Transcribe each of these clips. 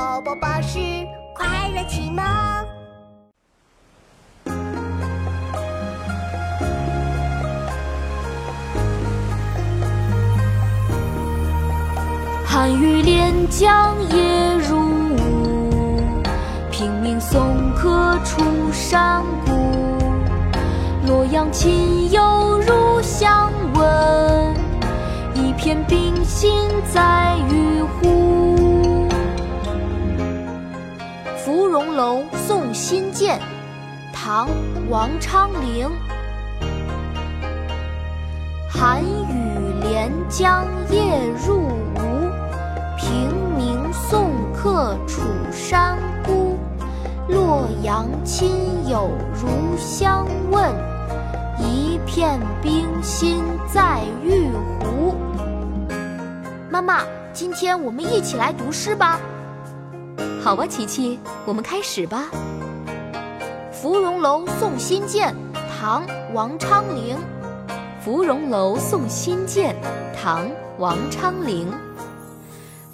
宝宝巴士快乐启蒙。寒雨连江夜入吴，平明送客出山谷。洛阳亲友如相问，一片冰心在玉壶。《芙蓉楼送辛渐》唐·王昌龄。寒雨连江夜入吴。平明送客楚山孤，洛阳亲友如相问，一片冰心在玉壶。妈妈，今天我们一起来读诗吧。好吧，琪琪，我们开始吧。《芙蓉楼送辛渐》唐·王昌龄。《芙蓉楼送辛渐》唐·王昌龄。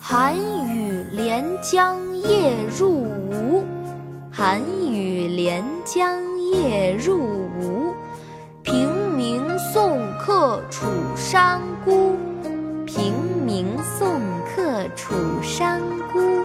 寒雨连江夜入吴，寒雨连江夜入吴。平明送客楚山孤，平明送客楚山孤。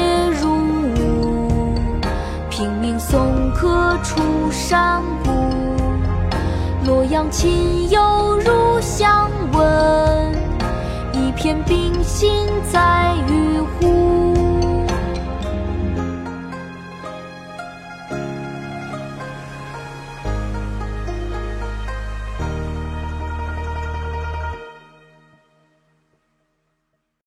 洛阳亲友如相问，一片冰心在玉壶。